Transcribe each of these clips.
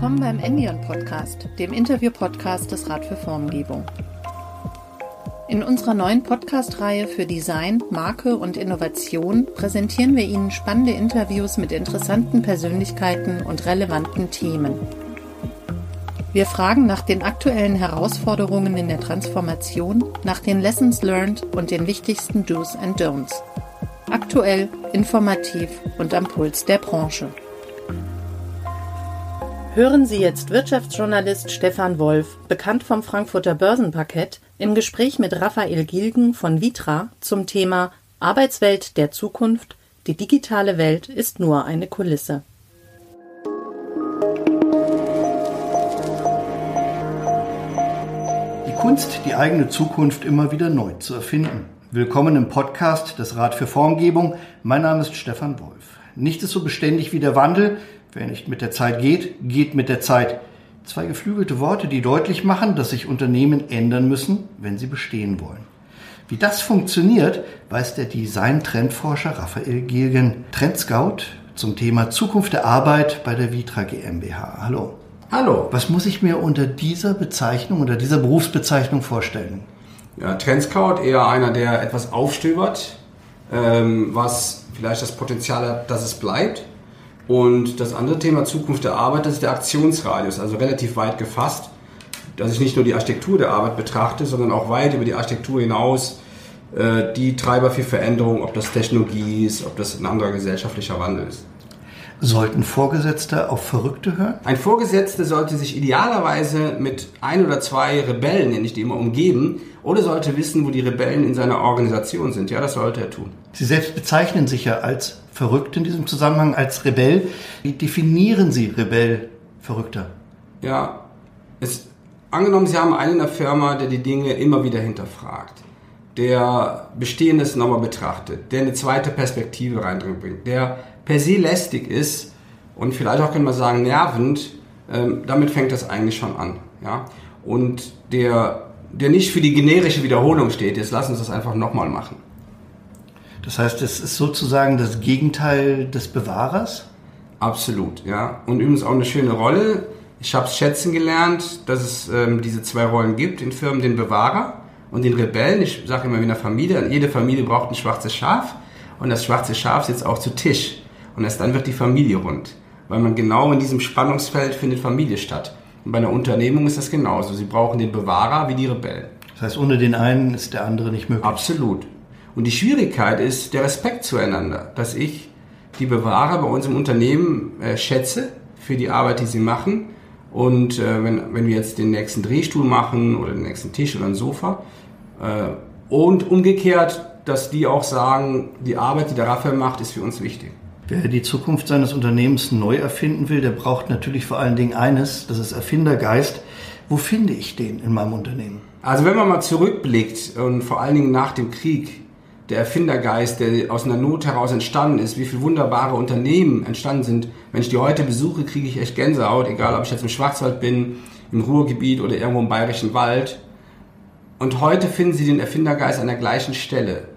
Willkommen beim Endion Podcast, dem Interview-Podcast des Rat für Formgebung. In unserer neuen Podcast-Reihe für Design, Marke und Innovation präsentieren wir Ihnen spannende Interviews mit interessanten Persönlichkeiten und relevanten Themen. Wir fragen nach den aktuellen Herausforderungen in der Transformation, nach den Lessons learned und den wichtigsten Do's and Don'ts. Aktuell, informativ und am Puls der Branche. Hören Sie jetzt Wirtschaftsjournalist Stefan Wolf, bekannt vom Frankfurter Börsenparkett, im Gespräch mit Raphael Gilgen von Vitra zum Thema Arbeitswelt der Zukunft. Die digitale Welt ist nur eine Kulisse. Kunst, die eigene Zukunft immer wieder neu zu erfinden. Willkommen im Podcast des Rat für Formgebung. Mein Name ist Stefan Wolf. Nichts ist so beständig wie der Wandel. Wer nicht mit der Zeit geht, geht mit der Zeit. Zwei geflügelte Worte, die deutlich machen, dass sich Unternehmen ändern müssen, wenn sie bestehen wollen. Wie das funktioniert, weiß der Design-Trendforscher Raphael Gilgen, Trendscout zum Thema Zukunft der Arbeit bei der Vitra GmbH. Hallo. Hallo. Was muss ich mir unter dieser Bezeichnung, unter dieser Berufsbezeichnung vorstellen? Ja, Trendscout eher einer, der etwas aufstöbert, ähm, was vielleicht das Potenzial hat, dass es bleibt. Und das andere Thema Zukunft der Arbeit, das ist der Aktionsradius, also relativ weit gefasst, dass ich nicht nur die Architektur der Arbeit betrachte, sondern auch weit über die Architektur hinaus äh, die Treiber für Veränderung, ob das Technologie ist, ob das ein anderer gesellschaftlicher Wandel ist. Sollten Vorgesetzte auf Verrückte hören? Ein Vorgesetzter sollte sich idealerweise mit ein oder zwei Rebellen, nenne ich die immer, umgeben oder sollte wissen, wo die Rebellen in seiner Organisation sind. Ja, das sollte er tun. Sie selbst bezeichnen sich ja als verrückt in diesem Zusammenhang, als Rebell. Wie definieren Sie Rebell, Verrückter? Ja, es, angenommen, Sie haben einen in der Firma, der die Dinge immer wieder hinterfragt, der Bestehendes nochmal betrachtet, der eine zweite Perspektive reinbringt, der per se lästig ist und vielleicht auch, können wir sagen, nervend, ähm, damit fängt das eigentlich schon an. Ja? Und der, der nicht für die generische Wiederholung steht, jetzt lass uns das einfach nochmal machen. Das heißt, es ist sozusagen das Gegenteil des Bewahrers? Absolut, ja. Und übrigens auch eine schöne Rolle. Ich habe es schätzen gelernt, dass es ähm, diese zwei Rollen gibt in Firmen, den Bewahrer und den Rebellen. Ich sage immer wie in der Familie, jede Familie braucht ein schwarzes Schaf und das schwarze Schaf sitzt auch zu Tisch. Und erst dann wird die Familie rund. Weil man genau in diesem Spannungsfeld findet Familie statt. Und bei einer Unternehmung ist das genauso. Sie brauchen den Bewahrer wie die Rebellen. Das heißt, ohne den einen ist der andere nicht möglich. Absolut. Und die Schwierigkeit ist der Respekt zueinander, dass ich die Bewahrer bei uns im Unternehmen äh, schätze für die Arbeit, die sie machen. Und äh, wenn, wenn wir jetzt den nächsten Drehstuhl machen oder den nächsten Tisch oder ein Sofa äh, und umgekehrt, dass die auch sagen, die Arbeit, die der Raphael macht, ist für uns wichtig. Wer die Zukunft seines Unternehmens neu erfinden will, der braucht natürlich vor allen Dingen eines, das ist Erfindergeist. Wo finde ich den in meinem Unternehmen? Also wenn man mal zurückblickt und vor allen Dingen nach dem Krieg, der Erfindergeist, der aus einer Not heraus entstanden ist, wie viele wunderbare Unternehmen entstanden sind. Wenn ich die heute besuche, kriege ich echt Gänsehaut, egal ob ich jetzt im Schwarzwald bin, im Ruhrgebiet oder irgendwo im Bayerischen Wald. Und heute finden Sie den Erfindergeist an der gleichen Stelle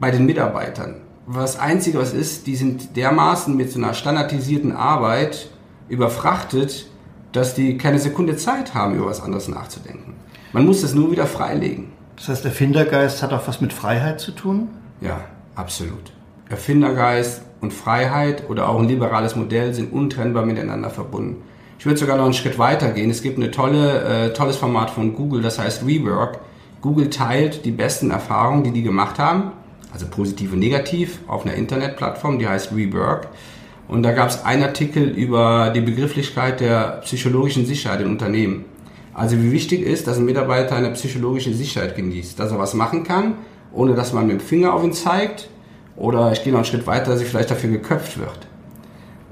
bei den Mitarbeitern was Einzige, was ist, die sind dermaßen mit so einer standardisierten Arbeit überfrachtet, dass die keine Sekunde Zeit haben, über was anderes nachzudenken. Man muss das nur wieder freilegen. Das heißt, Erfindergeist hat auch was mit Freiheit zu tun? Ja, absolut. Erfindergeist und Freiheit oder auch ein liberales Modell sind untrennbar miteinander verbunden. Ich würde sogar noch einen Schritt weiter gehen. Es gibt ein tolle, äh, tolles Format von Google, das heißt Rework. Google teilt die besten Erfahrungen, die die gemacht haben also positiv und negativ, auf einer Internetplattform, die heißt Rework. Und da gab es einen Artikel über die Begrifflichkeit der psychologischen Sicherheit in Unternehmen. Also wie wichtig ist, dass ein Mitarbeiter eine psychologische Sicherheit genießt, dass er was machen kann, ohne dass man mit dem Finger auf ihn zeigt oder ich gehe noch einen Schritt weiter, dass er vielleicht dafür geköpft wird.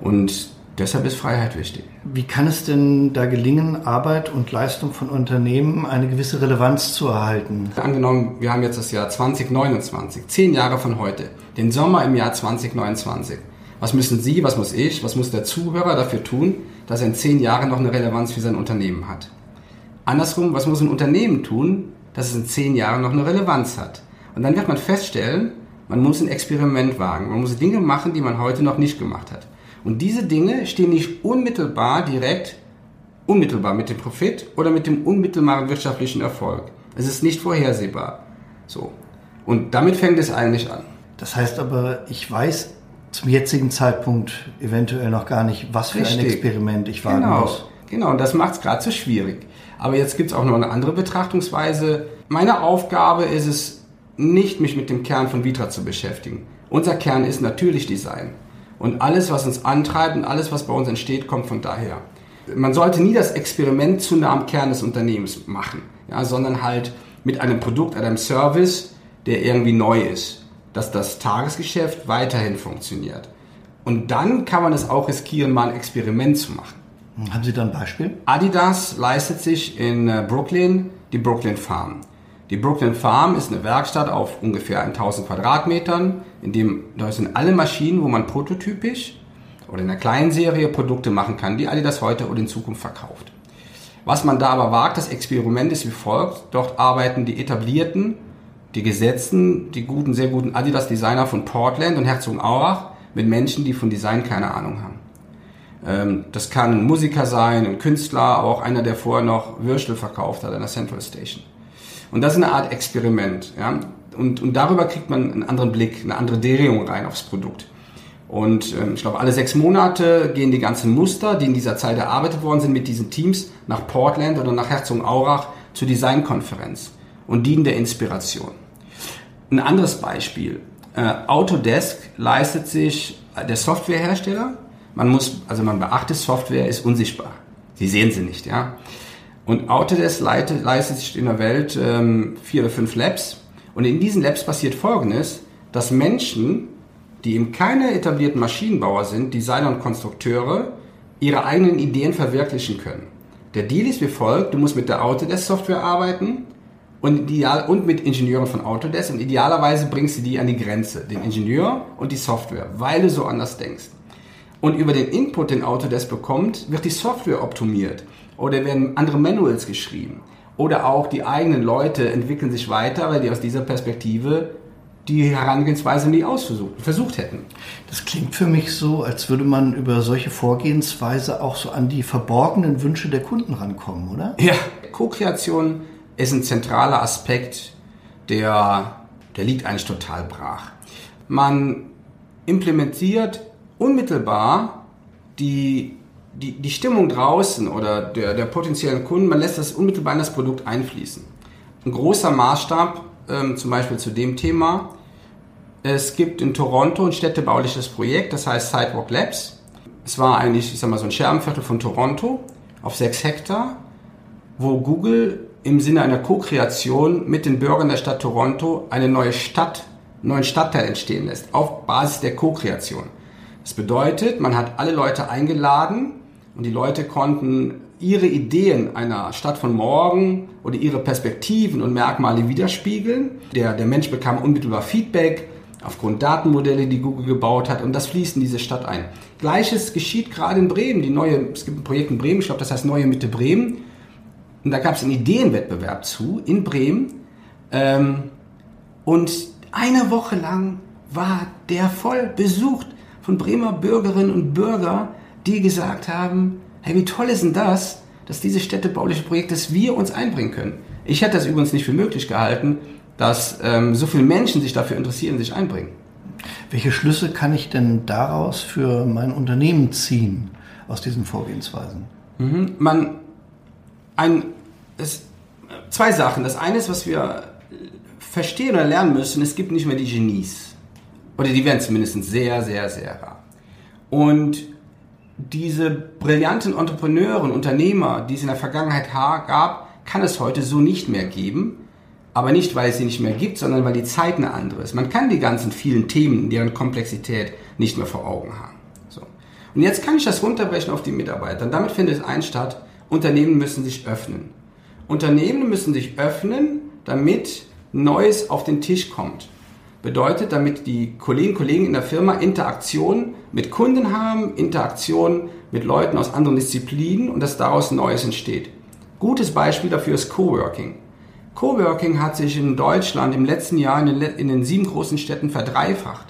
Und Deshalb ist Freiheit wichtig. Wie kann es denn da gelingen, Arbeit und Leistung von Unternehmen eine gewisse Relevanz zu erhalten? Angenommen, wir haben jetzt das Jahr 2029, zehn Jahre von heute, den Sommer im Jahr 2029. Was müssen Sie, was muss ich, was muss der Zuhörer dafür tun, dass er in zehn Jahren noch eine Relevanz für sein Unternehmen hat? Andersrum, was muss ein Unternehmen tun, dass es in zehn Jahren noch eine Relevanz hat? Und dann wird man feststellen, man muss ein Experiment wagen. Man muss Dinge machen, die man heute noch nicht gemacht hat. Und diese Dinge stehen nicht unmittelbar direkt, unmittelbar mit dem Profit oder mit dem unmittelbaren wirtschaftlichen Erfolg. Es ist nicht vorhersehbar. So. Und damit fängt es eigentlich an. Das heißt aber, ich weiß zum jetzigen Zeitpunkt eventuell noch gar nicht, was für Richtig. ein Experiment ich wagen genau. muss. Genau, und das macht es gerade so schwierig. Aber jetzt gibt es auch noch eine andere Betrachtungsweise. Meine Aufgabe ist es, nicht mich mit dem Kern von Vitra zu beschäftigen. Unser Kern ist natürlich Design. Und alles, was uns antreibt und alles, was bei uns entsteht, kommt von daher. Man sollte nie das Experiment zu nah am Kern des Unternehmens machen, ja, sondern halt mit einem Produkt, einem Service, der irgendwie neu ist, dass das Tagesgeschäft weiterhin funktioniert. Und dann kann man es auch riskieren, mal ein Experiment zu machen. Haben Sie da ein Beispiel? Adidas leistet sich in äh, Brooklyn die Brooklyn Farm. Die Brooklyn Farm ist eine Werkstatt auf ungefähr 1000 Quadratmetern, in dem da sind alle Maschinen, wo man prototypisch oder in einer kleinen Serie Produkte machen kann, die Adidas heute oder in Zukunft verkauft. Was man da aber wagt, das Experiment ist wie folgt. Dort arbeiten die etablierten, die gesetzten, die guten, sehr guten Adidas-Designer von Portland und Herzogenaurach mit Menschen, die von Design keine Ahnung haben. Ähm, das kann ein Musiker sein, ein Künstler, auch einer, der vorher noch Würstel verkauft hat an der Central Station. Und das ist eine Art Experiment. Ja? Und, und darüber kriegt man einen anderen Blick, eine andere Drehung rein aufs Produkt. Und ähm, ich glaube, alle sechs Monate gehen die ganzen Muster, die in dieser Zeit erarbeitet worden sind, mit diesen Teams nach Portland oder nach Herzogenaurach zur Designkonferenz und dienen der Inspiration. Ein anderes Beispiel. Äh, Autodesk leistet sich, äh, der Softwarehersteller, man muss, also man beachtet, Software ist unsichtbar. Sie sehen sie nicht, ja. Und Autodesk leitet, leistet sich in der Welt ähm, vier oder fünf Labs. Und in diesen Labs passiert Folgendes, dass Menschen, die eben keine etablierten Maschinenbauer sind, Designer und Konstrukteure, ihre eigenen Ideen verwirklichen können. Der Deal ist wie folgt, du musst mit der Autodesk-Software arbeiten und, ideal, und mit Ingenieuren von Autodesk und idealerweise bringst du die an die Grenze, den Ingenieur und die Software, weil du so anders denkst. Und über den Input, den Autodesk bekommt, wird die Software optimiert oder werden andere Manuals geschrieben. Oder auch die eigenen Leute entwickeln sich weiter, weil die aus dieser Perspektive die Herangehensweise nie ausversucht versucht hätten. Das klingt für mich so, als würde man über solche Vorgehensweise auch so an die verborgenen Wünsche der Kunden rankommen, oder? Ja, Co-Kreation ist ein zentraler Aspekt, der, der liegt eigentlich total brach. Man implementiert unmittelbar die, die, die Stimmung draußen oder der, der potenziellen Kunden, man lässt das unmittelbar in das Produkt einfließen. Ein großer Maßstab, ähm, zum Beispiel zu dem Thema, es gibt in Toronto ein städtebauliches Projekt, das heißt Sidewalk Labs. Es war eigentlich, ich sag mal, so ein Scherbenviertel von Toronto auf sechs Hektar, wo Google im Sinne einer Co-Kreation mit den Bürgern der Stadt Toronto eine neue Stadt, einen neuen Stadtteil entstehen lässt, auf Basis der Co-Kreation. Das bedeutet, man hat alle Leute eingeladen und die Leute konnten ihre Ideen einer Stadt von morgen oder ihre Perspektiven und Merkmale widerspiegeln. Der, der Mensch bekam unmittelbar Feedback aufgrund Datenmodelle, die Google gebaut hat und das fließt in diese Stadt ein. Gleiches geschieht gerade in Bremen. Die neue, es gibt ein Projekt in Bremen, ich glaube, das heißt Neue Mitte Bremen. Und da gab es einen Ideenwettbewerb zu in Bremen. Ähm, und eine Woche lang war der voll besucht von Bremer Bürgerinnen und Bürgern, die gesagt haben, hey, wie toll ist denn das, dass diese städtebauliche Projekte, dass wir uns einbringen können. Ich hätte das übrigens nicht für möglich gehalten, dass ähm, so viele Menschen sich dafür interessieren, sich einbringen. Welche Schlüsse kann ich denn daraus für mein Unternehmen ziehen, aus diesen Vorgehensweisen? Mhm. Man, ein, es, zwei Sachen. Das eine ist, was wir verstehen oder lernen müssen, es gibt nicht mehr die Genies. Oder die werden zumindest sehr, sehr, sehr rar. Und diese brillanten Entrepreneure und Unternehmer, die es in der Vergangenheit gab, kann es heute so nicht mehr geben. Aber nicht, weil es sie nicht mehr gibt, sondern weil die Zeit eine andere ist. Man kann die ganzen vielen Themen, deren Komplexität nicht mehr vor Augen haben. So. Und jetzt kann ich das runterbrechen auf die Mitarbeiter. Und damit findet es ein statt, Unternehmen müssen sich öffnen. Unternehmen müssen sich öffnen, damit Neues auf den Tisch kommt. Bedeutet, damit die Kolleginnen und Kollegen in der Firma Interaktion mit Kunden haben, Interaktion mit Leuten aus anderen Disziplinen und dass daraus Neues entsteht. Gutes Beispiel dafür ist Coworking. Coworking hat sich in Deutschland im letzten Jahr in den, in den sieben großen Städten verdreifacht.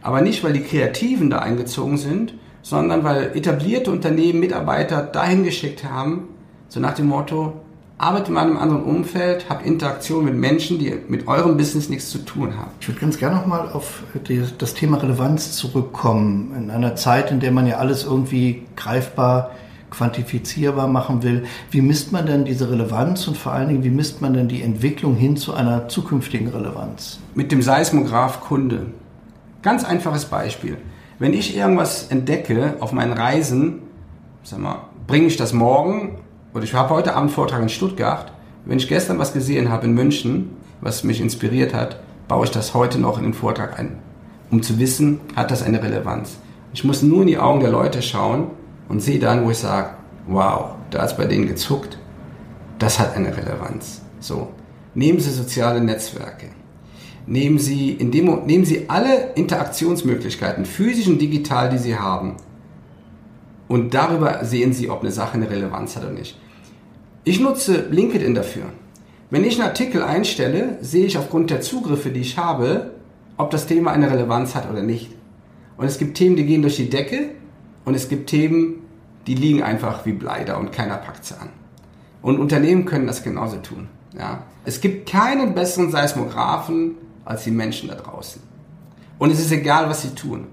Aber nicht, weil die Kreativen da eingezogen sind, sondern weil etablierte Unternehmen Mitarbeiter dahin geschickt haben, so nach dem Motto, arbeitet in einem anderen Umfeld, habt Interaktion mit Menschen, die mit eurem Business nichts zu tun haben. Ich würde ganz gerne nochmal auf die, das Thema Relevanz zurückkommen. In einer Zeit, in der man ja alles irgendwie greifbar, quantifizierbar machen will. Wie misst man denn diese Relevanz und vor allen Dingen, wie misst man denn die Entwicklung hin zu einer zukünftigen Relevanz? Mit dem Seismograph Kunde. Ganz einfaches Beispiel. Wenn ich irgendwas entdecke auf meinen Reisen, sag mal, bringe ich das morgen oder ich habe heute Abend Vortrag in Stuttgart. Wenn ich gestern was gesehen habe in München, was mich inspiriert hat, baue ich das heute noch in den Vortrag ein, um zu wissen, hat das eine Relevanz. Ich muss nur in die Augen der Leute schauen und sehe dann, wo ich sage, wow, da ist bei denen gezuckt, das hat eine Relevanz. So, nehmen Sie soziale Netzwerke nehmen Sie, in dem, nehmen Sie alle Interaktionsmöglichkeiten, physisch und digital, die Sie haben. Und darüber sehen Sie, ob eine Sache eine Relevanz hat oder nicht. Ich nutze LinkedIn dafür. Wenn ich einen Artikel einstelle, sehe ich aufgrund der Zugriffe, die ich habe, ob das Thema eine Relevanz hat oder nicht. Und es gibt Themen, die gehen durch die Decke und es gibt Themen, die liegen einfach wie Blei da und keiner packt sie an. Und Unternehmen können das genauso tun. Ja. Es gibt keinen besseren Seismographen als die Menschen da draußen. Und es ist egal, was sie tun.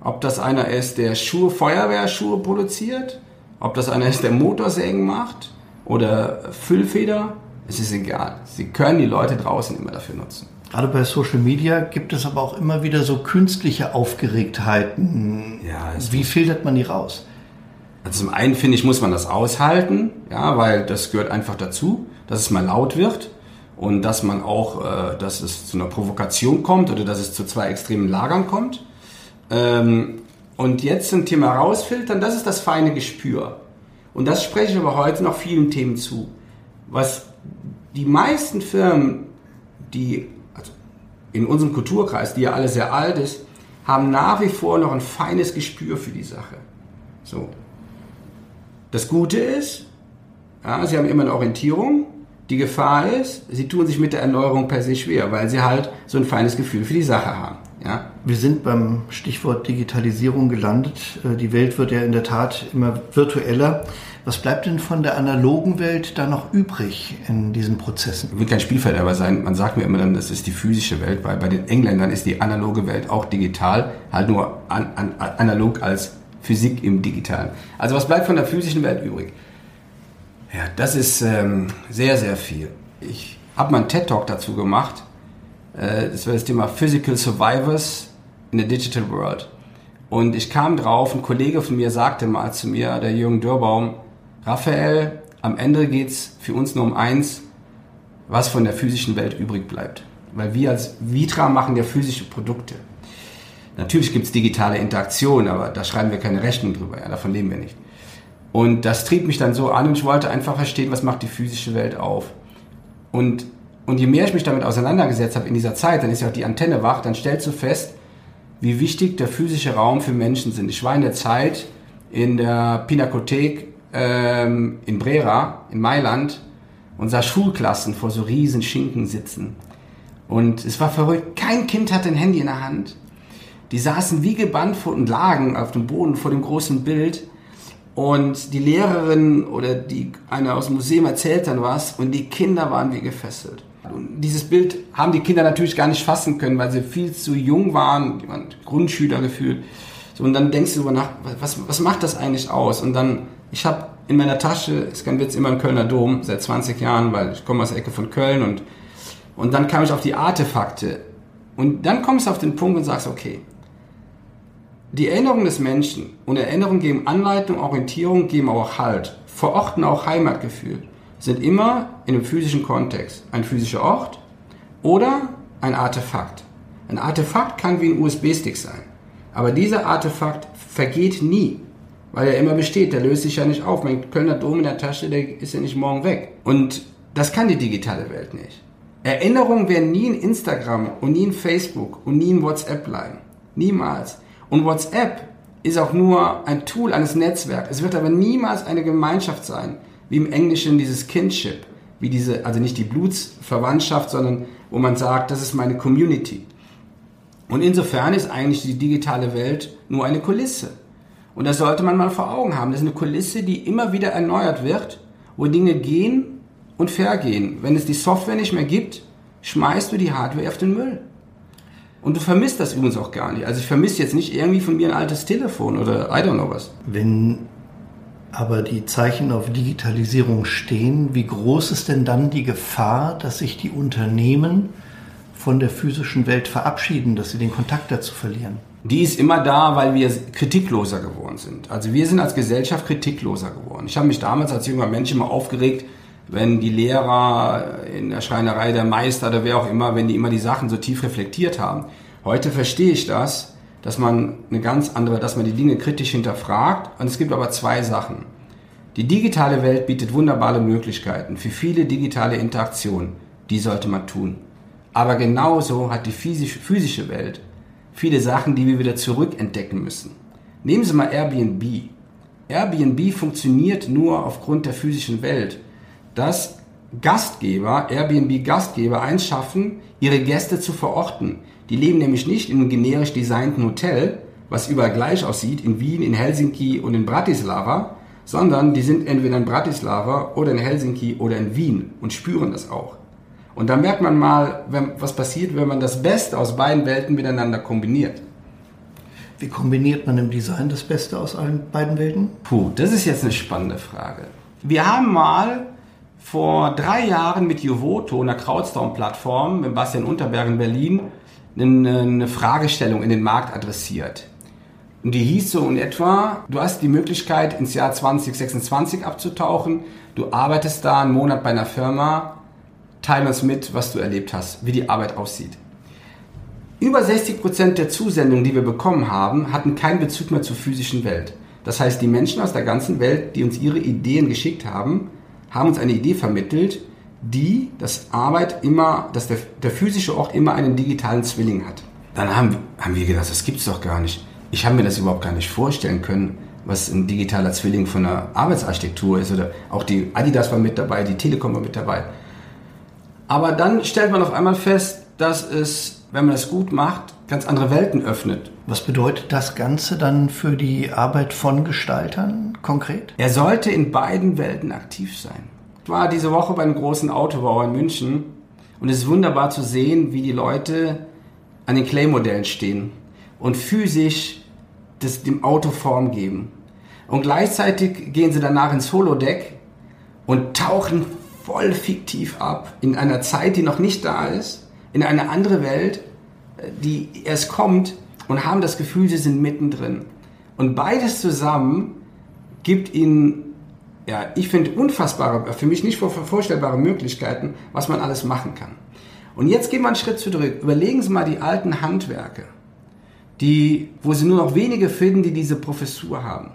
Ob das einer ist, der Schuhe, Feuerwehrschuhe produziert, ob das einer ist, der Motorsägen macht oder Füllfeder, es ist egal. Sie können die Leute draußen immer dafür nutzen. Gerade bei Social Media gibt es aber auch immer wieder so künstliche Aufgeregtheiten. Ja, Wie filtert man die raus? Also zum einen finde ich, muss man das aushalten, ja, weil das gehört einfach dazu, dass es mal laut wird und dass man auch, äh, dass es zu einer Provokation kommt oder dass es zu zwei extremen Lagern kommt. Ähm, und jetzt zum Thema rausfiltern, das ist das feine Gespür. Und das spreche ich aber heute noch vielen Themen zu. Was die meisten Firmen, die also in unserem Kulturkreis, die ja alle sehr alt ist, haben nach wie vor noch ein feines Gespür für die Sache. So. Das Gute ist, ja, sie haben immer eine Orientierung, die Gefahr ist, sie tun sich mit der Erneuerung per se schwer, weil sie halt so ein feines Gefühl für die Sache haben. Ja? Wir sind beim Stichwort Digitalisierung gelandet. Äh, die Welt wird ja in der Tat immer virtueller. Was bleibt denn von der analogen Welt da noch übrig in diesen Prozessen? Wird kein Spielfeld aber sein. Man sagt mir immer dann, das ist die physische Welt, weil bei den Engländern ist die analoge Welt auch digital, halt nur an, an, analog als Physik im Digitalen. Also was bleibt von der physischen Welt übrig? Ja, das ist ähm, sehr, sehr viel. Ich habe mal einen TED-Talk dazu gemacht. Äh, das war das Thema Physical Survivors in the Digital World. Und ich kam drauf, ein Kollege von mir sagte mal zu mir, der Jürgen Dürbaum, Raphael, am Ende geht's für uns nur um eins, was von der physischen Welt übrig bleibt. Weil wir als Vitra machen ja physische Produkte. Natürlich gibt's digitale Interaktion, aber da schreiben wir keine Rechnung drüber, ja, davon leben wir nicht. Und das trieb mich dann so an und ich wollte einfach verstehen, was macht die physische Welt auf. Und, und je mehr ich mich damit auseinandergesetzt habe in dieser Zeit, dann ist ja auch die Antenne wach, dann stellst du fest, wie wichtig der physische Raum für Menschen sind. Ich war in der Zeit in der Pinakothek ähm, in Brera, in Mailand, und sah Schulklassen vor so riesen Schinken sitzen. Und es war verrückt. Kein Kind hatte ein Handy in der Hand. Die saßen wie gebannt vor und lagen auf dem Boden vor dem großen Bild und die Lehrerin oder die, einer aus dem Museum erzählt dann was und die Kinder waren wie gefesselt. Dieses Bild haben die Kinder natürlich gar nicht fassen können, weil sie viel zu jung waren, die waren Grundschüler gefühlt. So, und dann denkst du darüber nach, was, was macht das eigentlich aus? Und dann, ich habe in meiner Tasche, ist kein Witz, immer im Kölner Dom, seit 20 Jahren, weil ich komme aus der Ecke von Köln und, und dann kam ich auf die Artefakte. Und dann kommst du auf den Punkt und sagst, okay, die Erinnerung des Menschen und Erinnerungen geben Anleitung, Orientierung, geben auch Halt, verorten auch Heimatgefühl, sind immer in einem physischen Kontext. Ein physischer Ort oder ein Artefakt. Ein Artefakt kann wie ein USB-Stick sein. Aber dieser Artefakt vergeht nie, weil er immer besteht. Der löst sich ja nicht auf. Mein Kölner Dom in der Tasche, der ist ja nicht morgen weg. Und das kann die digitale Welt nicht. Erinnerungen werden nie in Instagram und nie in Facebook und nie in WhatsApp bleiben. Niemals. Und WhatsApp ist auch nur ein Tool eines Netzwerks. Es wird aber niemals eine Gemeinschaft sein, wie im Englischen dieses Kinship, wie diese, also nicht die Blutsverwandtschaft, sondern wo man sagt, das ist meine Community. Und insofern ist eigentlich die digitale Welt nur eine Kulisse. Und das sollte man mal vor Augen haben. Das ist eine Kulisse, die immer wieder erneuert wird, wo Dinge gehen und vergehen. Wenn es die Software nicht mehr gibt, schmeißt du die Hardware auf den Müll. Und du vermisst das übrigens auch gar nicht. Also ich vermisse jetzt nicht irgendwie von mir ein altes Telefon oder I don't know was. Wenn aber die Zeichen auf Digitalisierung stehen, wie groß ist denn dann die Gefahr, dass sich die Unternehmen von der physischen Welt verabschieden, dass sie den Kontakt dazu verlieren? Die ist immer da, weil wir kritikloser geworden sind. Also wir sind als Gesellschaft kritikloser geworden. Ich habe mich damals als junger Mensch immer aufgeregt, wenn die Lehrer in der Schreinerei, der Meister oder wer auch immer, wenn die immer die Sachen so tief reflektiert haben. Heute verstehe ich das, dass man eine ganz andere, dass man die Dinge kritisch hinterfragt. Und es gibt aber zwei Sachen. Die digitale Welt bietet wunderbare Möglichkeiten für viele digitale Interaktionen. Die sollte man tun. Aber genauso hat die physische Welt viele Sachen, die wir wieder zurückentdecken müssen. Nehmen Sie mal Airbnb. Airbnb funktioniert nur aufgrund der physischen Welt dass Gastgeber, Airbnb-Gastgeber eins schaffen, ihre Gäste zu verorten. Die leben nämlich nicht in einem generisch designten Hotel, was überall gleich aussieht, in Wien, in Helsinki und in Bratislava, sondern die sind entweder in Bratislava oder in Helsinki oder in Wien und spüren das auch. Und da merkt man mal, was passiert, wenn man das Beste aus beiden Welten miteinander kombiniert. Wie kombiniert man im Design das Beste aus allen beiden Welten? Puh, das ist jetzt eine spannende Frage. Wir haben mal vor drei Jahren mit Juvoto, einer Crowdstorm-Plattform, mit Bastian Unterberg in Berlin, eine Fragestellung in den Markt adressiert. Und die hieß so in etwa, du hast die Möglichkeit, ins Jahr 2026 abzutauchen, du arbeitest da einen Monat bei einer Firma, teile uns mit, was du erlebt hast, wie die Arbeit aussieht. Über 60 Prozent der Zusendungen, die wir bekommen haben, hatten keinen Bezug mehr zur physischen Welt. Das heißt, die Menschen aus der ganzen Welt, die uns ihre Ideen geschickt haben, haben uns eine Idee vermittelt, die das Arbeit immer, dass der, der physische Ort immer einen digitalen Zwilling hat. Dann haben, haben wir gedacht, das gibt's doch gar nicht. Ich habe mir das überhaupt gar nicht vorstellen können, was ein digitaler Zwilling von einer Arbeitsarchitektur ist. Oder auch die Adidas war mit dabei, die Telekom war mit dabei. Aber dann stellt man auf einmal fest, dass es, wenn man das gut macht, ganz andere Welten öffnet. Was bedeutet das Ganze dann für die Arbeit von Gestaltern konkret? Er sollte in beiden Welten aktiv sein. War diese Woche bei einem großen Autobauer in München und es ist wunderbar zu sehen, wie die Leute an den Clay-Modellen stehen und physisch das, dem Auto Form geben. Und gleichzeitig gehen sie danach ins Holodeck und tauchen voll fiktiv ab in einer Zeit, die noch nicht da ist, in eine andere Welt die erst kommt und haben das Gefühl, sie sind mittendrin. Und beides zusammen gibt ihnen, ja, ich finde unfassbare, für mich nicht vorstellbare Möglichkeiten, was man alles machen kann. Und jetzt gehen wir einen Schritt zurück. Überlegen Sie mal die alten Handwerke, die, wo Sie nur noch wenige finden, die diese Professur haben.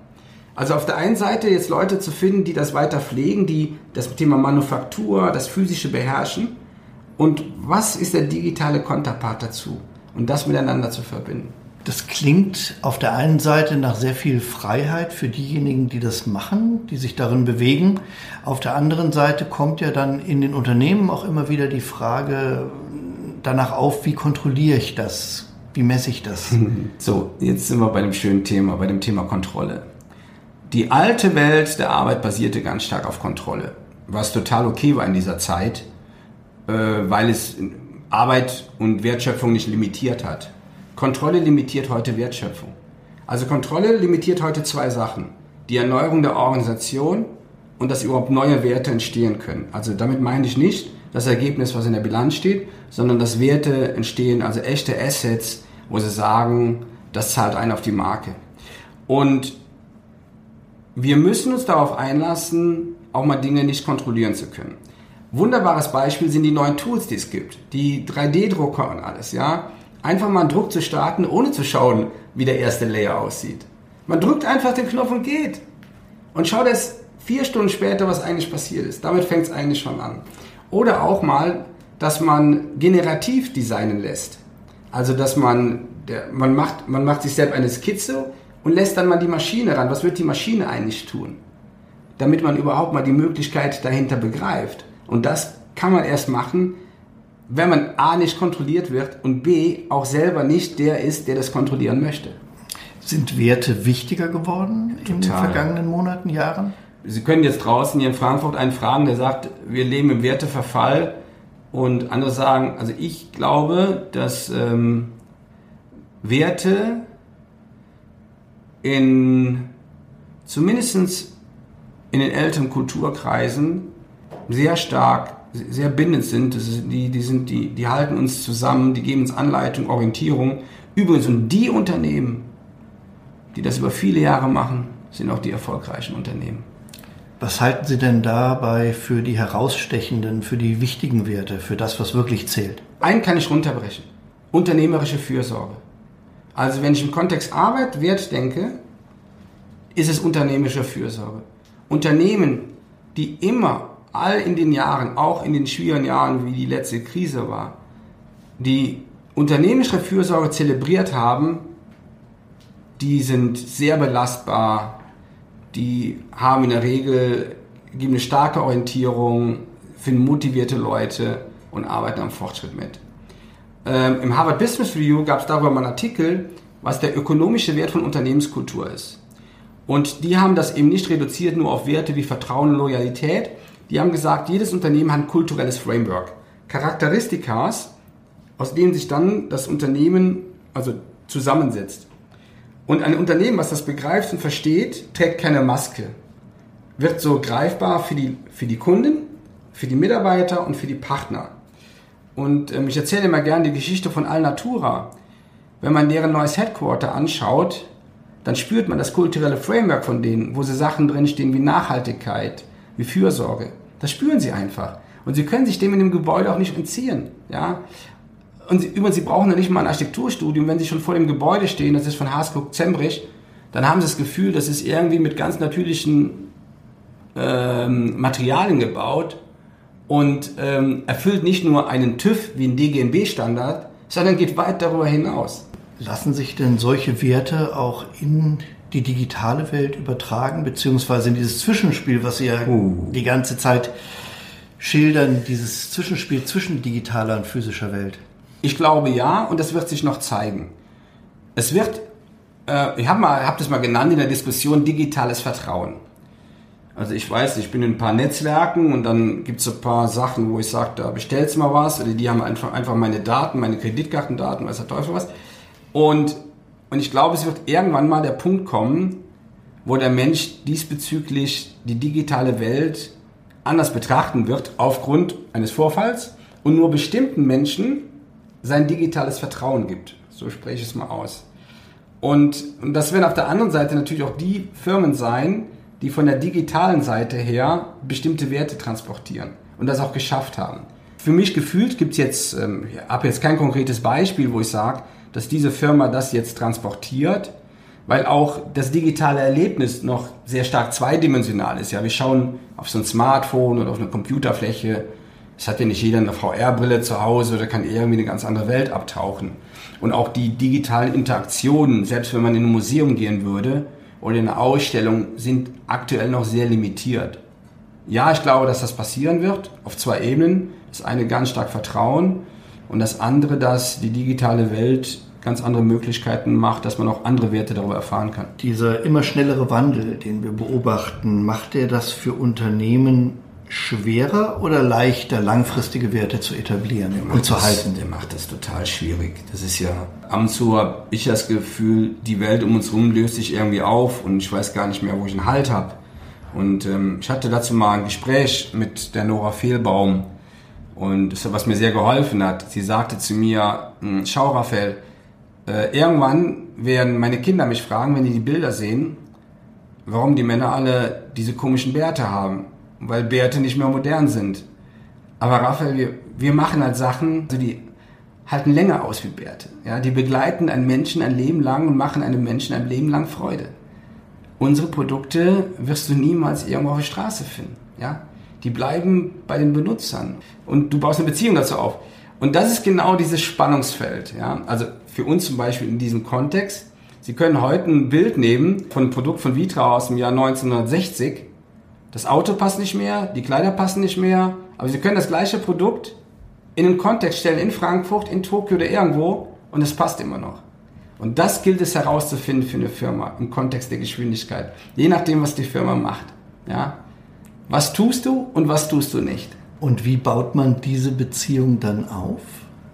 Also auf der einen Seite jetzt Leute zu finden, die das weiter pflegen, die das Thema Manufaktur, das physische beherrschen. Und was ist der digitale Konterpart dazu? und das miteinander zu verbinden. Das klingt auf der einen Seite nach sehr viel Freiheit für diejenigen, die das machen, die sich darin bewegen. Auf der anderen Seite kommt ja dann in den Unternehmen auch immer wieder die Frage danach auf, wie kontrolliere ich das? Wie messe ich das? So, jetzt sind wir bei dem schönen Thema, bei dem Thema Kontrolle. Die alte Welt der Arbeit basierte ganz stark auf Kontrolle, was total okay war in dieser Zeit, äh, weil es Arbeit und Wertschöpfung nicht limitiert hat. Kontrolle limitiert heute Wertschöpfung. Also Kontrolle limitiert heute zwei Sachen. Die Erneuerung der Organisation und dass überhaupt neue Werte entstehen können. Also damit meine ich nicht das Ergebnis, was in der Bilanz steht, sondern dass Werte entstehen, also echte Assets, wo sie sagen, das zahlt ein auf die Marke. Und wir müssen uns darauf einlassen, auch mal Dinge nicht kontrollieren zu können. Wunderbares Beispiel sind die neuen Tools, die es gibt. Die 3D-Drucker und alles, ja. Einfach mal einen Druck zu starten, ohne zu schauen, wie der erste Layer aussieht. Man drückt einfach den Knopf und geht. Und schaut erst vier Stunden später, was eigentlich passiert ist. Damit fängt es eigentlich schon an. Oder auch mal, dass man generativ designen lässt. Also, dass man, der, man, macht, man macht sich selbst eine Skizze und lässt dann mal die Maschine ran. Was wird die Maschine eigentlich tun? Damit man überhaupt mal die Möglichkeit dahinter begreift. Und das kann man erst machen, wenn man A nicht kontrolliert wird und B auch selber nicht der ist, der das kontrollieren möchte. Sind Werte wichtiger geworden Total. in den vergangenen Monaten, Jahren? Sie können jetzt draußen hier in Frankfurt einen fragen, der sagt, wir leben im Werteverfall. Und andere sagen, also ich glaube, dass ähm, Werte in zumindest in den älteren Kulturkreisen sehr stark, sehr bindend sind. Die, die, sind die, die halten uns zusammen, die geben uns Anleitung, Orientierung. Übrigens, und die Unternehmen, die das über viele Jahre machen, sind auch die erfolgreichen Unternehmen. Was halten Sie denn dabei für die herausstechenden, für die wichtigen Werte, für das, was wirklich zählt? Einen kann ich runterbrechen. Unternehmerische Fürsorge. Also wenn ich im Kontext Arbeit, Wert denke, ist es unternehmerische Fürsorge. Unternehmen, die immer, all in den Jahren, auch in den schwierigen Jahren, wie die letzte Krise war, die unternehmerische Fürsorge zelebriert haben, die sind sehr belastbar, die haben in der Regel, geben eine starke Orientierung, finden motivierte Leute und arbeiten am Fortschritt mit. Ähm, Im Harvard Business Review gab es darüber mal einen Artikel, was der ökonomische Wert von Unternehmenskultur ist. Und die haben das eben nicht reduziert nur auf Werte wie Vertrauen und Loyalität. Die haben gesagt, jedes Unternehmen hat ein kulturelles Framework. Charakteristikas, aus denen sich dann das Unternehmen also zusammensetzt. Und ein Unternehmen, was das begreift und versteht, trägt keine Maske. Wird so greifbar für die, für die Kunden, für die Mitarbeiter und für die Partner. Und ähm, ich erzähle immer gerne die Geschichte von Alnatura. Wenn man deren neues Headquarter anschaut, dann spürt man das kulturelle Framework von denen, wo sie Sachen drinstehen wie Nachhaltigkeit, wie Fürsorge. Das spüren sie einfach. Und sie können sich dem in dem Gebäude auch nicht entziehen. Ja? Und sie, übrigens, sie brauchen ja nicht mal ein Architekturstudium, wenn sie schon vor dem Gebäude stehen, das ist von Haskell Zembrich, dann haben sie das Gefühl, das ist irgendwie mit ganz natürlichen ähm, Materialien gebaut und ähm, erfüllt nicht nur einen TÜV wie ein DGNB-Standard, sondern geht weit darüber hinaus. Lassen sich denn solche Werte auch in die digitale Welt übertragen, beziehungsweise in dieses Zwischenspiel, was Sie ja uh. die ganze Zeit schildern, dieses Zwischenspiel zwischen digitaler und physischer Welt? Ich glaube ja, und das wird sich noch zeigen. Es wird, äh, ich habe hab das mal genannt in der Diskussion, digitales Vertrauen. Also ich weiß, ich bin in ein paar Netzwerken und dann gibt es ein paar Sachen, wo ich sage, da bestellst mal was, oder die haben einfach, einfach meine Daten, meine Kreditkartendaten, weiß der Teufel was. Und, und ich glaube, es wird irgendwann mal der Punkt kommen, wo der Mensch diesbezüglich die digitale Welt anders betrachten wird aufgrund eines Vorfalls und nur bestimmten Menschen sein digitales Vertrauen gibt. So spreche ich es mal aus. Und, und das werden auf der anderen Seite natürlich auch die Firmen sein, die von der digitalen Seite her bestimmte Werte transportieren und das auch geschafft haben. Für mich gefühlt gibt es jetzt, ähm, ich habe jetzt kein konkretes Beispiel, wo ich sage, dass diese Firma das jetzt transportiert, weil auch das digitale Erlebnis noch sehr stark zweidimensional ist. Ja, wir schauen auf so ein Smartphone oder auf eine Computerfläche. Es hat ja nicht jeder eine VR-Brille zu Hause oder kann irgendwie eine ganz andere Welt abtauchen. Und auch die digitalen Interaktionen, selbst wenn man in ein Museum gehen würde oder in eine Ausstellung, sind aktuell noch sehr limitiert. Ja, ich glaube, dass das passieren wird auf zwei Ebenen. Das eine ganz stark Vertrauen und das andere, dass die digitale Welt ganz andere Möglichkeiten macht, dass man auch andere Werte darüber erfahren kann. Dieser immer schnellere Wandel, den wir beobachten, macht er das für Unternehmen schwerer oder leichter, langfristige Werte zu etablieren und zu das, halten? Der macht das total schwierig. Das ist ja, ab und zu habe ich das Gefühl, die Welt um uns herum löst sich irgendwie auf und ich weiß gar nicht mehr, wo ich einen Halt habe. Und ähm, ich hatte dazu mal ein Gespräch mit der Nora Fehlbaum, und das, was mir sehr geholfen hat, sie sagte zu mir, hm, schau Raphael, äh, irgendwann werden meine Kinder mich fragen, wenn die die Bilder sehen, warum die Männer alle diese komischen Bärte haben, weil Bärte nicht mehr modern sind. Aber Raphael, wir, wir machen halt Sachen, also die halten länger aus wie Bärte. Ja, die begleiten einen Menschen ein Leben lang und machen einem Menschen ein Leben lang Freude. Unsere Produkte wirst du niemals irgendwo auf der Straße finden. Ja? Die bleiben bei den Benutzern. Und du baust eine Beziehung dazu auf. Und das ist genau dieses Spannungsfeld. Ja? Also für uns zum Beispiel in diesem Kontext. Sie können heute ein Bild nehmen von einem Produkt von Vitra aus dem Jahr 1960. Das Auto passt nicht mehr, die Kleider passen nicht mehr, aber Sie können das gleiche Produkt in einen Kontext stellen, in Frankfurt, in Tokio oder irgendwo, und es passt immer noch. Und das gilt es herauszufinden für eine Firma im Kontext der Geschwindigkeit. Je nachdem, was die Firma macht. Ja? Was tust du und was tust du nicht? Und wie baut man diese Beziehung dann auf?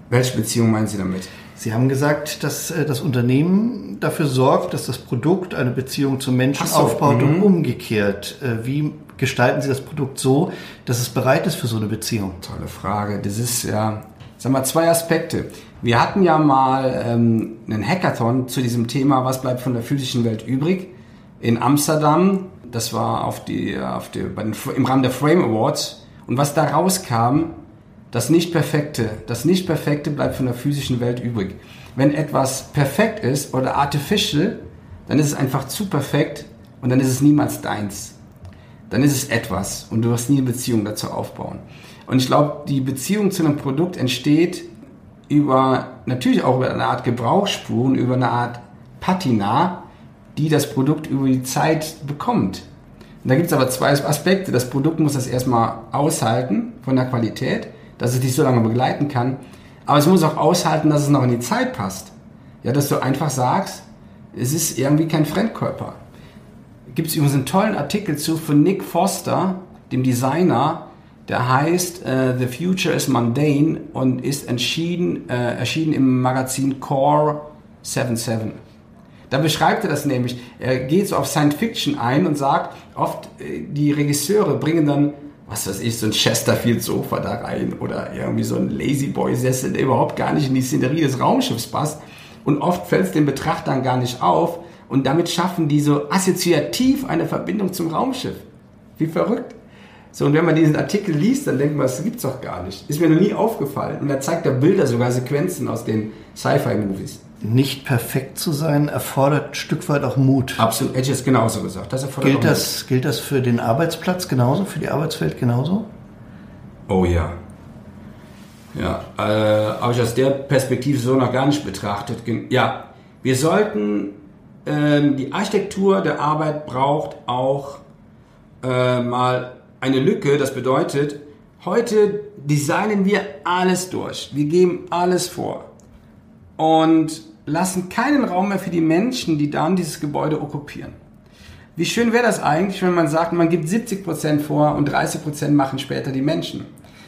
Welche Beziehung meinen Sie damit? Sie haben gesagt, dass äh, das Unternehmen dafür sorgt, dass das Produkt eine Beziehung zum Menschen so, aufbaut und mhm. umgekehrt. Äh, Wie gestalten Sie das Produkt so, dass es bereit ist für so eine Beziehung? Tolle Frage. Das ist ja, sag mal, zwei Aspekte. Wir hatten ja mal ähm, einen Hackathon zu diesem Thema, was bleibt von der physischen Welt übrig, in Amsterdam. Das war auf die, auf die, den, im Rahmen der Frame Awards. Und was da rauskam, das Nicht-Perfekte. Das Nicht-Perfekte bleibt von der physischen Welt übrig. Wenn etwas perfekt ist oder artificial, dann ist es einfach zu perfekt und dann ist es niemals deins. Dann ist es etwas und du wirst nie eine Beziehung dazu aufbauen. Und ich glaube, die Beziehung zu einem Produkt entsteht über, natürlich auch über eine Art Gebrauchsspuren, über eine Art Patina, die das Produkt über die Zeit bekommt. Und da gibt es aber zwei Aspekte. Das Produkt muss das erstmal aushalten von der Qualität, dass es dich so lange begleiten kann. Aber es muss auch aushalten, dass es noch in die Zeit passt. Ja, dass du einfach sagst, es ist irgendwie kein Fremdkörper. Gibt es übrigens einen tollen Artikel zu von Nick Foster, dem Designer, der heißt äh, The Future is Mundane und ist entschieden, äh, erschienen im Magazin Core 77. Da beschreibt er das nämlich. Er geht so auf Science Fiction ein und sagt, oft äh, die Regisseure bringen dann, was weiß ich, so ein Chesterfield Sofa da rein oder irgendwie so ein Lazyboy Sessel, der überhaupt gar nicht in die Szenerie des Raumschiffs passt. Und oft fällt es den Betrachtern gar nicht auf. Und damit schaffen die so assoziativ eine Verbindung zum Raumschiff. Wie verrückt. So, und wenn man diesen Artikel liest, dann denkt man, das gibt's doch gar nicht. Ist mir noch nie aufgefallen. Und da zeigt er Bilder, sogar Sequenzen aus den Sci-Fi-Movies. Nicht perfekt zu sein erfordert ein Stück weit auch Mut. Absolut, hätte ich es genauso gesagt. Das erfordert Gilt das, gilt das für den Arbeitsplatz genauso, für die Arbeitswelt genauso? Mut. Oh ja. Ja, äh, habe ich aus der Perspektive so noch gar nicht betrachtet. Ja, wir sollten, ähm, die Architektur der Arbeit braucht auch äh, mal eine Lücke. Das bedeutet, heute designen wir alles durch. Wir geben alles vor. Und lassen keinen Raum mehr für die Menschen, die dann dieses Gebäude okkupieren. Wie schön wäre das eigentlich, wenn man sagt, man gibt 70% vor und 30% machen später die Menschen.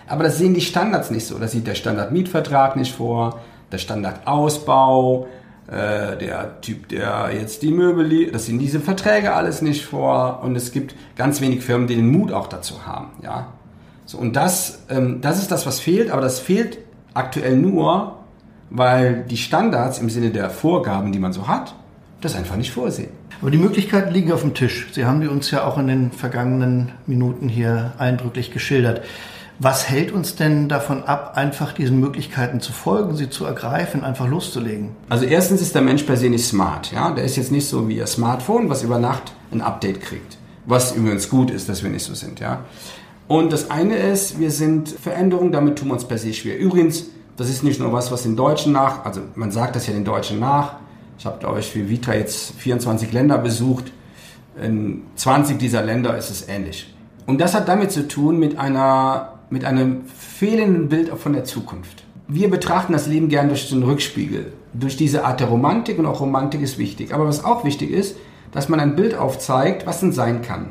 Aber das sehen die Standards nicht so. Das sieht der Standardmietvertrag nicht vor, der Standardausbau, äh, der Typ, der jetzt die Möbel, das sehen diese Verträge alles nicht vor. Und es gibt ganz wenig Firmen, die den Mut auch dazu haben. Ja? So, und das, ähm, das ist das, was fehlt, aber das fehlt aktuell nur, weil die Standards im Sinne der Vorgaben, die man so hat, das einfach nicht vorsehen. Aber die Möglichkeiten liegen auf dem Tisch. Sie haben die uns ja auch in den vergangenen Minuten hier eindrücklich geschildert. Was hält uns denn davon ab, einfach diesen Möglichkeiten zu folgen, sie zu ergreifen, einfach loszulegen? Also erstens ist der Mensch per se nicht smart. Ja? Der ist jetzt nicht so wie ihr Smartphone, was über Nacht ein Update kriegt. Was übrigens gut ist, dass wir nicht so sind. Ja? Und das eine ist, wir sind Veränderungen, damit tun wir uns per se schwer. Übrigens, das ist nicht nur was, was den Deutschen nach, also man sagt das ja den Deutschen nach. Ich habe, glaube ich, für Vita jetzt 24 Länder besucht. In 20 dieser Länder ist es ähnlich. Und das hat damit zu tun mit, einer, mit einem fehlenden Bild von der Zukunft. Wir betrachten das Leben gern durch den Rückspiegel, durch diese Art der Romantik und auch Romantik ist wichtig. Aber was auch wichtig ist, dass man ein Bild aufzeigt, was denn sein kann.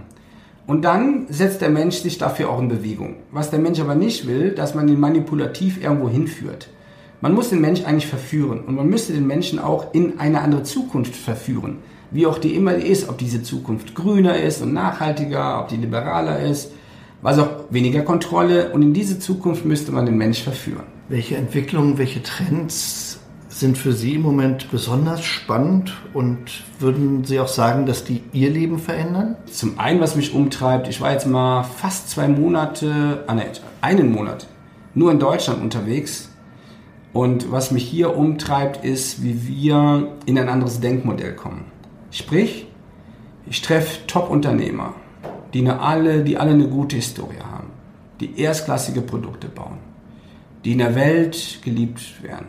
Und dann setzt der Mensch sich dafür auch in Bewegung. Was der Mensch aber nicht will, dass man ihn manipulativ irgendwo hinführt. Man muss den Mensch eigentlich verführen und man müsste den Menschen auch in eine andere Zukunft verführen. Wie auch die immer ist, ob diese Zukunft grüner ist und nachhaltiger, ob die liberaler ist, was auch weniger Kontrolle. Und in diese Zukunft müsste man den Mensch verführen. Welche Entwicklungen, welche Trends sind für Sie im Moment besonders spannend und würden Sie auch sagen, dass die Ihr Leben verändern? Zum einen, was mich umtreibt, ich war jetzt mal fast zwei Monate, ah ne, einen Monat, nur in Deutschland unterwegs. Und was mich hier umtreibt, ist, wie wir in ein anderes Denkmodell kommen. Sprich, ich treffe Top-Unternehmer, die, alle, die alle eine gute Historie haben, die erstklassige Produkte bauen, die in der Welt geliebt werden,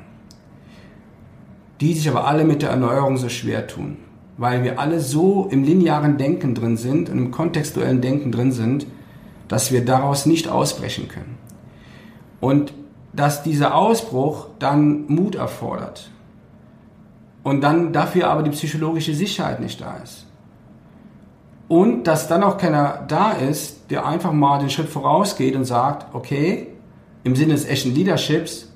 die sich aber alle mit der Erneuerung so schwer tun, weil wir alle so im linearen Denken drin sind und im kontextuellen Denken drin sind, dass wir daraus nicht ausbrechen können. Und dass dieser Ausbruch dann Mut erfordert. und dann dafür aber die psychologische Sicherheit nicht da ist. Und dass dann auch keiner da ist, der einfach mal den Schritt vorausgeht und sagt, okay, im Sinne des echten Leaderships,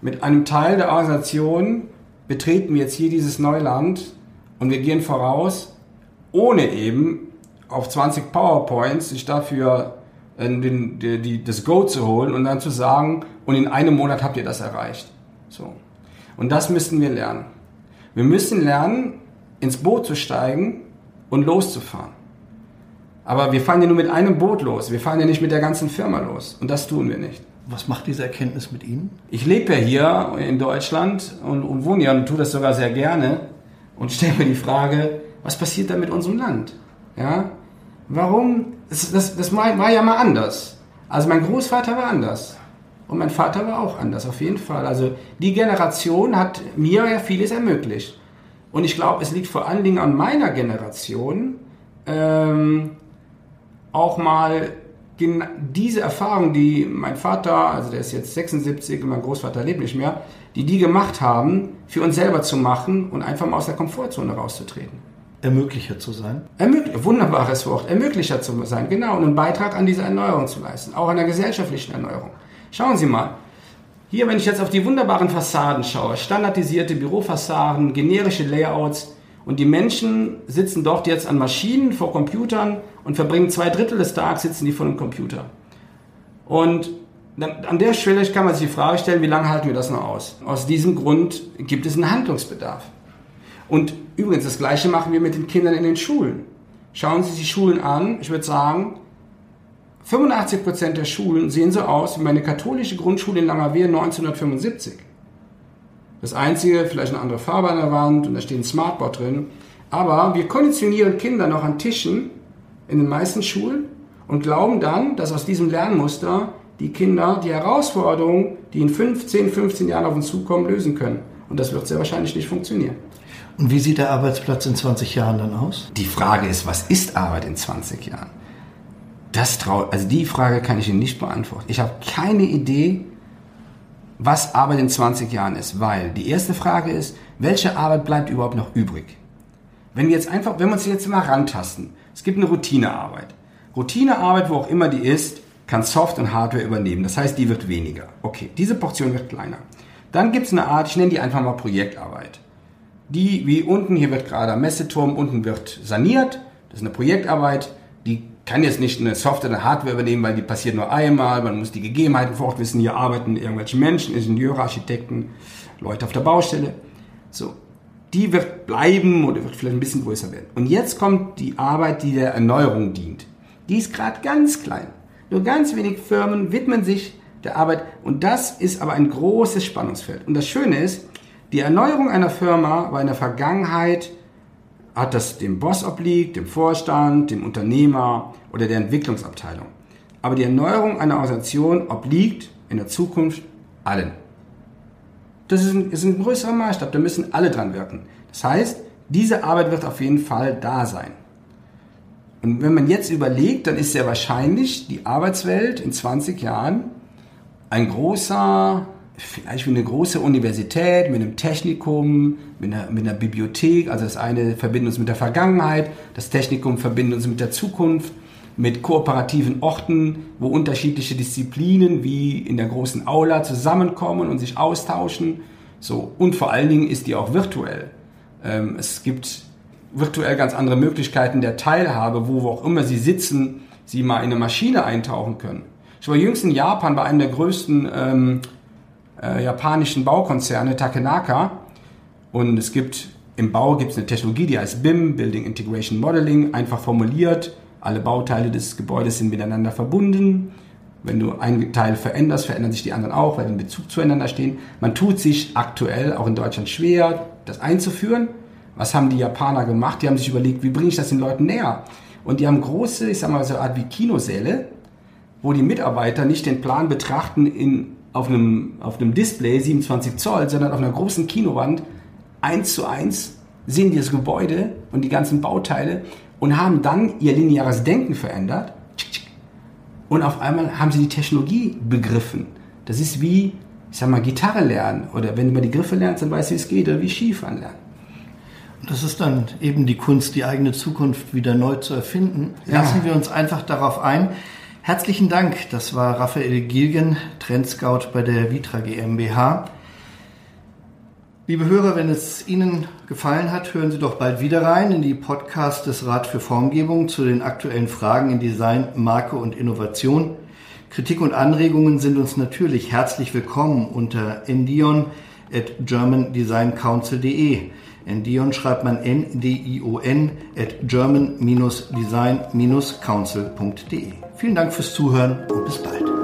mit einem Teil der Organisation betreten wir jetzt hier dieses Neuland und wir gehen voraus, ohne eben auf 20 PowerPoints sich dafür äh, den, die, die, das Go zu holen und dann zu sagen, und in einem Monat habt ihr das erreicht. So. Und das müssten wir lernen. Wir müssen lernen, ins Boot zu steigen und loszufahren. Aber wir fahren ja nur mit einem Boot los. Wir fahren ja nicht mit der ganzen Firma los. Und das tun wir nicht. Was macht diese Erkenntnis mit Ihnen? Ich lebe ja hier in Deutschland und, und wohne hier und tue das sogar sehr gerne und stelle mir die Frage, was passiert da mit unserem Land? Ja? Warum? Das, das, das war ja mal anders. Also mein Großvater war anders. Und mein Vater war auch anders, auf jeden Fall. Also die Generation hat mir ja vieles ermöglicht. Und ich glaube, es liegt vor allen Dingen an meiner Generation, ähm, auch mal diese Erfahrung, die mein Vater, also der ist jetzt 76 und mein Großvater lebt nicht mehr, die die gemacht haben, für uns selber zu machen und einfach mal aus der Komfortzone rauszutreten. Ermöglicher zu sein? Ermöglich, wunderbares Wort. Ermöglicher zu sein, genau. Und einen Beitrag an diese Erneuerung zu leisten. Auch an der gesellschaftlichen Erneuerung. Schauen Sie mal. Hier, wenn ich jetzt auf die wunderbaren Fassaden schaue, standardisierte Bürofassaden, generische Layouts, und die Menschen sitzen dort jetzt an Maschinen vor Computern und verbringen zwei Drittel des Tages sitzen die vor dem Computer. Und dann, an der Stelle kann man sich die Frage stellen, wie lange halten wir das noch aus? Aus diesem Grund gibt es einen Handlungsbedarf. Und übrigens, das Gleiche machen wir mit den Kindern in den Schulen. Schauen Sie sich die Schulen an. Ich würde sagen, 85% der Schulen sehen so aus wie meine katholische Grundschule in Langerwehe 1975. Das Einzige, vielleicht eine andere Farbe an der Wand und da steht ein Smartboard drin. Aber wir konditionieren Kinder noch an Tischen in den meisten Schulen und glauben dann, dass aus diesem Lernmuster die Kinder die Herausforderungen, die in 15, 15 Jahren auf uns zukommen, lösen können. Und das wird sehr wahrscheinlich nicht funktionieren. Und wie sieht der Arbeitsplatz in 20 Jahren dann aus? Die Frage ist, was ist Arbeit in 20 Jahren? Das trau also die Frage kann ich Ihnen nicht beantworten. Ich habe keine Idee, was Arbeit in 20 Jahren ist, weil die erste Frage ist, welche Arbeit bleibt überhaupt noch übrig? Wenn wir jetzt einfach, wenn wir uns jetzt mal rantasten, es gibt eine Routinearbeit. Routinearbeit, wo auch immer die ist, kann Soft und Hardware übernehmen. Das heißt, die wird weniger. Okay, diese Portion wird kleiner. Dann gibt es eine Art, ich nenne die einfach mal Projektarbeit. Die, wie unten, hier wird gerade am Messeturm, unten wird saniert. Das ist eine Projektarbeit, die kann jetzt nicht eine Software, eine Hardware übernehmen, weil die passiert nur einmal, man muss die Gegebenheiten vor Ort wissen, hier arbeiten irgendwelche Menschen, Ingenieure, Architekten, Leute auf der Baustelle. So, die wird bleiben oder wird vielleicht ein bisschen größer werden. Und jetzt kommt die Arbeit, die der Erneuerung dient. Die ist gerade ganz klein. Nur ganz wenig Firmen widmen sich der Arbeit und das ist aber ein großes Spannungsfeld. Und das Schöne ist, die Erneuerung einer Firma war in der Vergangenheit hat das dem Boss obliegt, dem Vorstand, dem Unternehmer oder der Entwicklungsabteilung. Aber die Erneuerung einer Organisation obliegt in der Zukunft allen. Das ist ein, ist ein größerer Maßstab, da müssen alle dran wirken. Das heißt, diese Arbeit wird auf jeden Fall da sein. Und wenn man jetzt überlegt, dann ist sehr wahrscheinlich die Arbeitswelt in 20 Jahren ein großer vielleicht wie eine große Universität mit einem Technikum, mit einer, mit einer Bibliothek. Also das eine verbindet uns mit der Vergangenheit, das Technikum verbindet uns mit der Zukunft, mit kooperativen Orten, wo unterschiedliche Disziplinen wie in der großen Aula zusammenkommen und sich austauschen. So und vor allen Dingen ist die auch virtuell. Ähm, es gibt virtuell ganz andere Möglichkeiten der Teilhabe, wo, wo auch immer Sie sitzen, Sie mal in eine Maschine eintauchen können. Ich war jüngst in Japan bei einem der größten ähm, äh, japanischen Baukonzerne, Takenaka. Und es gibt im Bau gibt es eine Technologie, die heißt BIM, Building Integration Modeling, einfach formuliert. Alle Bauteile des Gebäudes sind miteinander verbunden. Wenn du einen Teil veränderst, verändern sich die anderen auch, weil sie in Bezug zueinander stehen. Man tut sich aktuell auch in Deutschland schwer, das einzuführen. Was haben die Japaner gemacht? Die haben sich überlegt, wie bringe ich das den Leuten näher? Und die haben große, ich sag mal so eine Art wie Kinosäle, wo die Mitarbeiter nicht den Plan betrachten in auf einem, auf einem Display 27 Zoll, sondern auf einer großen Kinowand eins zu eins sehen die das Gebäude und die ganzen Bauteile und haben dann ihr lineares Denken verändert. Und auf einmal haben sie die Technologie begriffen. Das ist wie, ich sag mal, Gitarre lernen. Oder wenn man die Griffe lernt, dann weißt du, wie es geht. Oder wie Skifahren lernen. Das ist dann eben die Kunst, die eigene Zukunft wieder neu zu erfinden. Lassen ja. wir uns einfach darauf ein. Herzlichen Dank. Das war Raphael Gilgen, Trendscout bei der Vitra GmbH. Liebe Hörer, wenn es Ihnen gefallen hat, hören Sie doch bald wieder rein in die Podcast des Rat für Formgebung zu den aktuellen Fragen in Design, Marke und Innovation. Kritik und Anregungen sind uns natürlich herzlich willkommen unter endion at germandesigncouncil.de. Endion schreibt man N-D-I-O-N at german-design-council.de. Vielen Dank fürs Zuhören und bis bald.